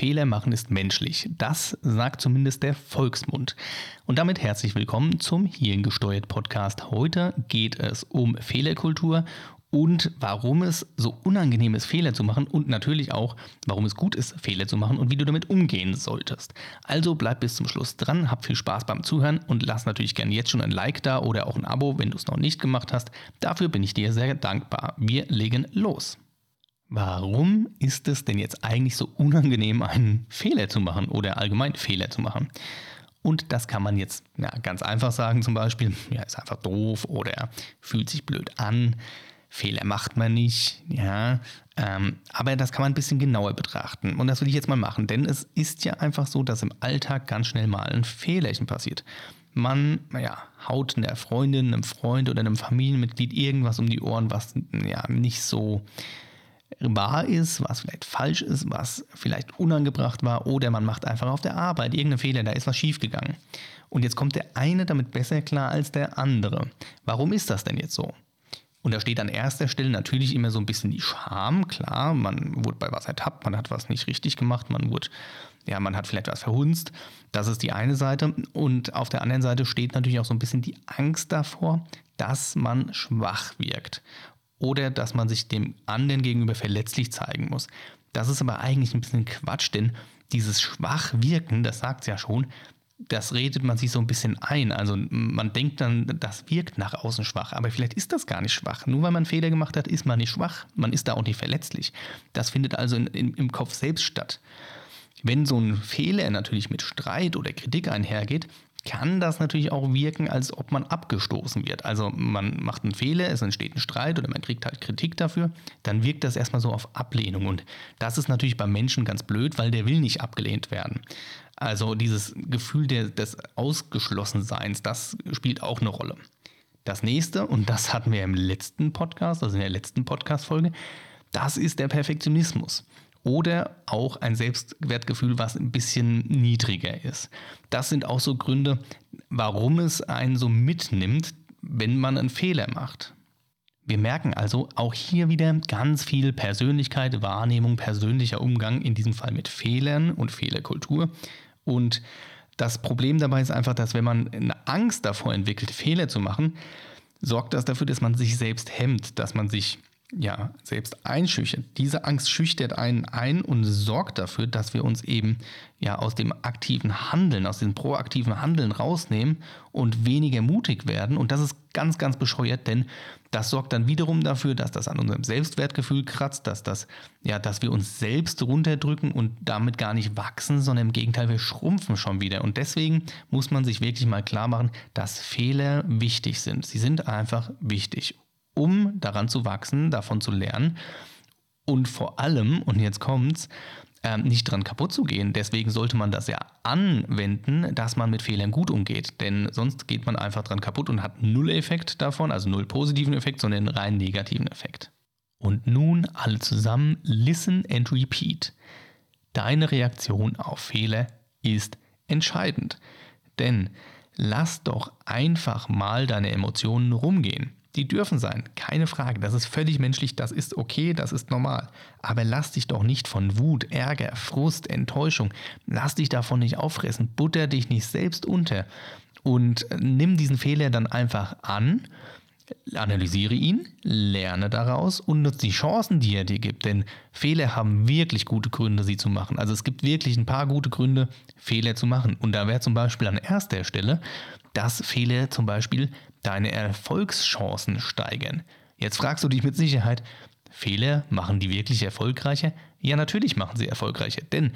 Fehler machen ist menschlich. Das sagt zumindest der Volksmund. Und damit herzlich willkommen zum Hirngesteuert Podcast. Heute geht es um Fehlerkultur und warum es so unangenehm ist, Fehler zu machen und natürlich auch, warum es gut ist, Fehler zu machen und wie du damit umgehen solltest. Also bleib bis zum Schluss dran, hab viel Spaß beim Zuhören und lass natürlich gerne jetzt schon ein Like da oder auch ein Abo, wenn du es noch nicht gemacht hast. Dafür bin ich dir sehr dankbar. Wir legen los. Warum ist es denn jetzt eigentlich so unangenehm, einen Fehler zu machen oder allgemein Fehler zu machen? Und das kann man jetzt ja, ganz einfach sagen, zum Beispiel, ja, ist einfach doof oder fühlt sich blöd an. Fehler macht man nicht, ja. Ähm, aber das kann man ein bisschen genauer betrachten. Und das will ich jetzt mal machen, denn es ist ja einfach so, dass im Alltag ganz schnell mal ein Fehlerchen passiert. Man, naja, haut einer Freundin, einem Freund oder einem Familienmitglied irgendwas um die Ohren, was ja nicht so wahr ist, was vielleicht falsch ist, was vielleicht unangebracht war, oder man macht einfach auf der Arbeit irgendeinen Fehler, da ist was schiefgegangen. Und jetzt kommt der eine damit besser klar als der andere. Warum ist das denn jetzt so? Und da steht an erster Stelle natürlich immer so ein bisschen die Scham, klar, man wurde bei was ertappt, man hat was nicht richtig gemacht, man wurde, ja, man hat vielleicht was verhunzt. Das ist die eine Seite. Und auf der anderen Seite steht natürlich auch so ein bisschen die Angst davor, dass man schwach wirkt oder dass man sich dem anderen gegenüber verletzlich zeigen muss. Das ist aber eigentlich ein bisschen Quatsch, denn dieses Schwachwirken, das sagt es ja schon, das redet man sich so ein bisschen ein. Also man denkt dann, das wirkt nach außen schwach, aber vielleicht ist das gar nicht schwach. Nur weil man Fehler gemacht hat, ist man nicht schwach. Man ist da auch nicht verletzlich. Das findet also in, in, im Kopf selbst statt. Wenn so ein Fehler natürlich mit Streit oder Kritik einhergeht, kann das natürlich auch wirken, als ob man abgestoßen wird. Also man macht einen Fehler, es entsteht ein Streit oder man kriegt halt Kritik dafür, dann wirkt das erstmal so auf Ablehnung. Und das ist natürlich beim Menschen ganz blöd, weil der will nicht abgelehnt werden. Also dieses Gefühl der, des Ausgeschlossenseins, das spielt auch eine Rolle. Das nächste, und das hatten wir im letzten Podcast, also in der letzten Podcast-Folge, das ist der Perfektionismus oder auch ein Selbstwertgefühl, was ein bisschen niedriger ist. Das sind auch so Gründe, warum es einen so mitnimmt, wenn man einen Fehler macht. Wir merken also auch hier wieder ganz viel Persönlichkeit, Wahrnehmung, persönlicher Umgang, in diesem Fall mit Fehlern und Fehlerkultur. Und das Problem dabei ist einfach, dass wenn man eine Angst davor entwickelt, Fehler zu machen, sorgt das dafür, dass man sich selbst hemmt, dass man sich ja, selbst einschüchtert. Diese Angst schüchtert einen ein und sorgt dafür, dass wir uns eben ja aus dem aktiven Handeln, aus dem proaktiven Handeln rausnehmen und weniger mutig werden. Und das ist ganz, ganz bescheuert, denn das sorgt dann wiederum dafür, dass das an unserem Selbstwertgefühl kratzt, dass das, ja, dass wir uns selbst runterdrücken und damit gar nicht wachsen, sondern im Gegenteil, wir schrumpfen schon wieder. Und deswegen muss man sich wirklich mal klar machen, dass Fehler wichtig sind. Sie sind einfach wichtig um daran zu wachsen, davon zu lernen und vor allem, und jetzt kommt's, ähm, nicht dran kaputt zu gehen. Deswegen sollte man das ja anwenden, dass man mit Fehlern gut umgeht. Denn sonst geht man einfach dran kaputt und hat null Effekt davon, also null positiven Effekt, sondern einen rein negativen Effekt. Und nun alle zusammen, listen and repeat. Deine Reaktion auf Fehler ist entscheidend. Denn lass doch einfach mal deine Emotionen rumgehen. Die dürfen sein, keine Frage. Das ist völlig menschlich, das ist okay, das ist normal. Aber lass dich doch nicht von Wut, Ärger, Frust, Enttäuschung, lass dich davon nicht auffressen, butter dich nicht selbst unter und nimm diesen Fehler dann einfach an, analysiere ihn, lerne daraus und nutze die Chancen, die er dir gibt. Denn Fehler haben wirklich gute Gründe, sie zu machen. Also es gibt wirklich ein paar gute Gründe, Fehler zu machen. Und da wäre zum Beispiel an erster Stelle, dass Fehler zum Beispiel deine Erfolgschancen steigern. Jetzt fragst du dich mit Sicherheit, Fehler machen die wirklich erfolgreicher? Ja, natürlich machen sie erfolgreicher, denn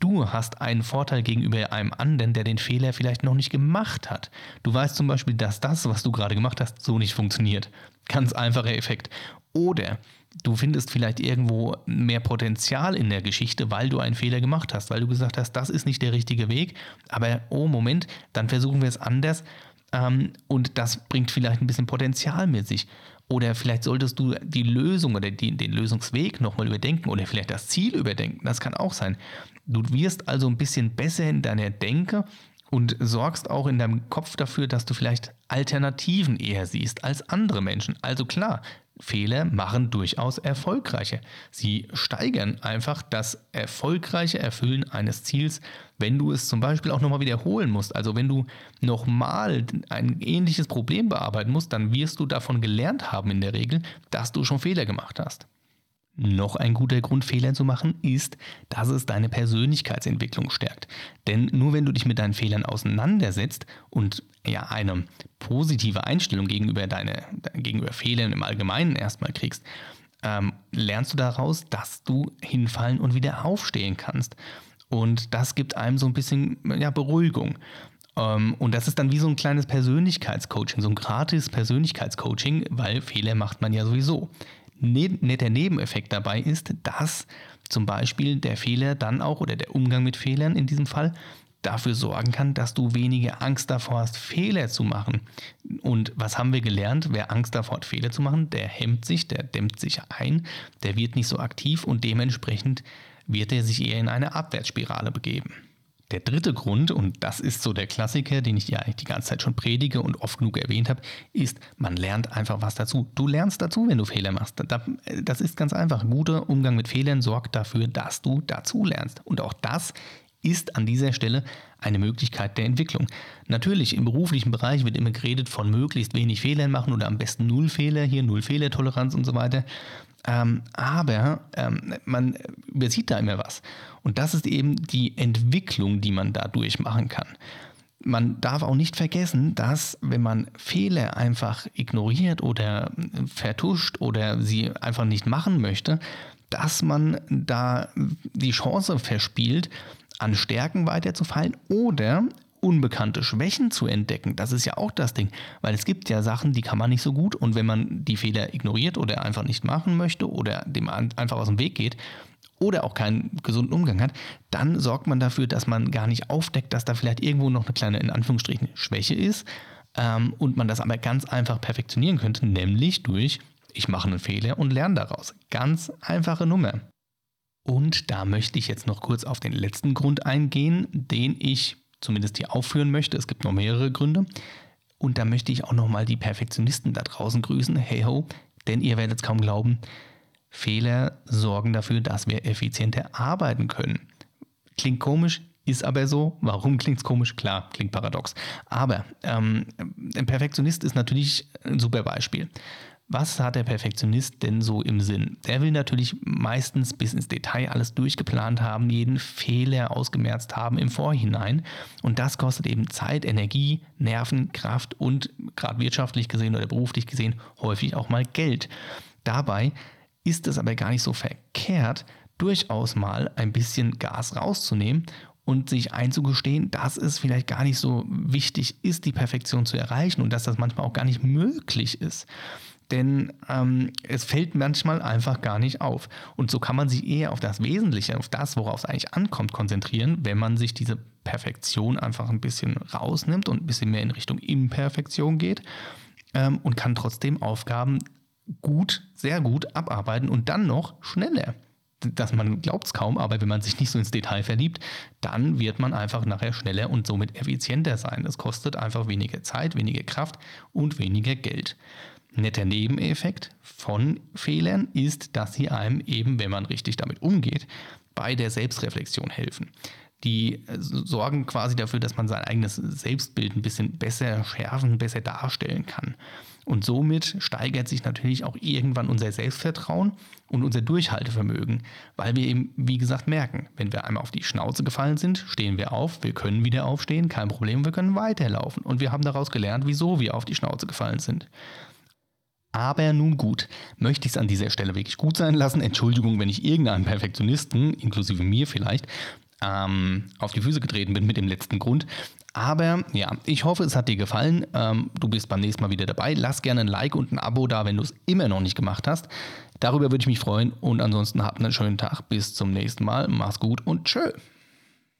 du hast einen Vorteil gegenüber einem anderen, der den Fehler vielleicht noch nicht gemacht hat. Du weißt zum Beispiel, dass das, was du gerade gemacht hast, so nicht funktioniert. Ganz einfacher Effekt. Oder du findest vielleicht irgendwo mehr Potenzial in der Geschichte, weil du einen Fehler gemacht hast, weil du gesagt hast, das ist nicht der richtige Weg, aber oh Moment, dann versuchen wir es anders ähm, und das bringt vielleicht ein bisschen Potenzial mit sich. Oder vielleicht solltest du die Lösung oder die, den Lösungsweg nochmal überdenken oder vielleicht das Ziel überdenken. Das kann auch sein. Du wirst also ein bisschen besser in deiner Denke und sorgst auch in deinem Kopf dafür, dass du vielleicht Alternativen eher siehst als andere Menschen. Also klar, Fehler machen durchaus erfolgreiche. Sie steigern einfach das erfolgreiche Erfüllen eines Ziels, wenn du es zum Beispiel auch nochmal wiederholen musst. Also wenn du nochmal ein ähnliches Problem bearbeiten musst, dann wirst du davon gelernt haben in der Regel, dass du schon Fehler gemacht hast. Noch ein guter Grund, Fehler zu machen, ist, dass es deine Persönlichkeitsentwicklung stärkt. Denn nur wenn du dich mit deinen Fehlern auseinandersetzt und ja eine positive Einstellung gegenüber deine, gegenüber Fehlern im Allgemeinen erstmal kriegst, ähm, lernst du daraus, dass du hinfallen und wieder aufstehen kannst. Und das gibt einem so ein bisschen ja, Beruhigung. Ähm, und das ist dann wie so ein kleines Persönlichkeitscoaching, so ein gratis Persönlichkeitscoaching, weil Fehler macht man ja sowieso netter Nebeneffekt dabei ist, dass zum Beispiel der Fehler dann auch oder der Umgang mit Fehlern in diesem Fall dafür sorgen kann, dass du weniger Angst davor hast, Fehler zu machen. Und was haben wir gelernt? Wer Angst davor hat, Fehler zu machen, der hemmt sich, der dämmt sich ein, der wird nicht so aktiv und dementsprechend wird er sich eher in eine Abwärtsspirale begeben. Der dritte Grund, und das ist so der Klassiker, den ich ja eigentlich die ganze Zeit schon predige und oft genug erwähnt habe, ist, man lernt einfach was dazu. Du lernst dazu, wenn du Fehler machst. Das ist ganz einfach. Ein guter Umgang mit Fehlern sorgt dafür, dass du dazu lernst. Und auch das ist an dieser Stelle eine Möglichkeit der Entwicklung. Natürlich, im beruflichen Bereich wird immer geredet von möglichst wenig Fehlern machen oder am besten Null Fehler, hier Null Fehlertoleranz und so weiter. Ähm, aber ähm, man übersieht da immer was. Und das ist eben die Entwicklung, die man dadurch machen kann. Man darf auch nicht vergessen, dass wenn man Fehler einfach ignoriert oder vertuscht oder sie einfach nicht machen möchte, dass man da die Chance verspielt, an Stärken weiterzufallen oder unbekannte Schwächen zu entdecken. Das ist ja auch das Ding, weil es gibt ja Sachen, die kann man nicht so gut und wenn man die Fehler ignoriert oder einfach nicht machen möchte oder dem einfach aus dem Weg geht oder auch keinen gesunden Umgang hat, dann sorgt man dafür, dass man gar nicht aufdeckt, dass da vielleicht irgendwo noch eine kleine, in Anführungsstrichen, Schwäche ist ähm, und man das aber ganz einfach perfektionieren könnte, nämlich durch, ich mache einen Fehler und lerne daraus. Ganz einfache Nummer. Und da möchte ich jetzt noch kurz auf den letzten Grund eingehen, den ich zumindest hier aufführen möchte. Es gibt noch mehrere Gründe. Und da möchte ich auch nochmal die Perfektionisten da draußen grüßen. Hey ho, denn ihr werdet es kaum glauben, Fehler sorgen dafür, dass wir effizienter arbeiten können. Klingt komisch, ist aber so. Warum klingt es komisch? Klar, klingt paradox. Aber ähm, ein Perfektionist ist natürlich ein super Beispiel. Was hat der Perfektionist denn so im Sinn? Der will natürlich meistens bis ins Detail alles durchgeplant haben, jeden Fehler ausgemerzt haben im Vorhinein. Und das kostet eben Zeit, Energie, Nerven, Kraft und gerade wirtschaftlich gesehen oder beruflich gesehen häufig auch mal Geld. Dabei ist es aber gar nicht so verkehrt, durchaus mal ein bisschen Gas rauszunehmen und sich einzugestehen, dass es vielleicht gar nicht so wichtig ist, die Perfektion zu erreichen und dass das manchmal auch gar nicht möglich ist denn ähm, es fällt manchmal einfach gar nicht auf. Und so kann man sich eher auf das Wesentliche, auf das, worauf es eigentlich ankommt, konzentrieren, wenn man sich diese Perfektion einfach ein bisschen rausnimmt und ein bisschen mehr in Richtung Imperfektion geht ähm, und kann trotzdem Aufgaben gut, sehr gut abarbeiten und dann noch schneller. Dass man glaubt es kaum, aber wenn man sich nicht so ins Detail verliebt, dann wird man einfach nachher schneller und somit effizienter sein. Das kostet einfach weniger Zeit, weniger Kraft und weniger Geld netter Nebeneffekt von Fehlern ist, dass sie einem eben, wenn man richtig damit umgeht, bei der Selbstreflexion helfen. Die äh, sorgen quasi dafür, dass man sein eigenes Selbstbild ein bisschen besser schärfen, besser darstellen kann. Und somit steigert sich natürlich auch irgendwann unser Selbstvertrauen und unser Durchhaltevermögen, weil wir eben, wie gesagt, merken, wenn wir einmal auf die Schnauze gefallen sind, stehen wir auf, wir können wieder aufstehen, kein Problem, wir können weiterlaufen. Und wir haben daraus gelernt, wieso wir auf die Schnauze gefallen sind. Aber nun gut, möchte ich es an dieser Stelle wirklich gut sein lassen. Entschuldigung, wenn ich irgendeinem Perfektionisten, inklusive mir vielleicht, ähm, auf die Füße getreten bin mit dem letzten Grund. Aber ja, ich hoffe, es hat dir gefallen. Ähm, du bist beim nächsten Mal wieder dabei. Lass gerne ein Like und ein Abo da, wenn du es immer noch nicht gemacht hast. Darüber würde ich mich freuen. Und ansonsten habt einen schönen Tag. Bis zum nächsten Mal. Mach's gut und tschö.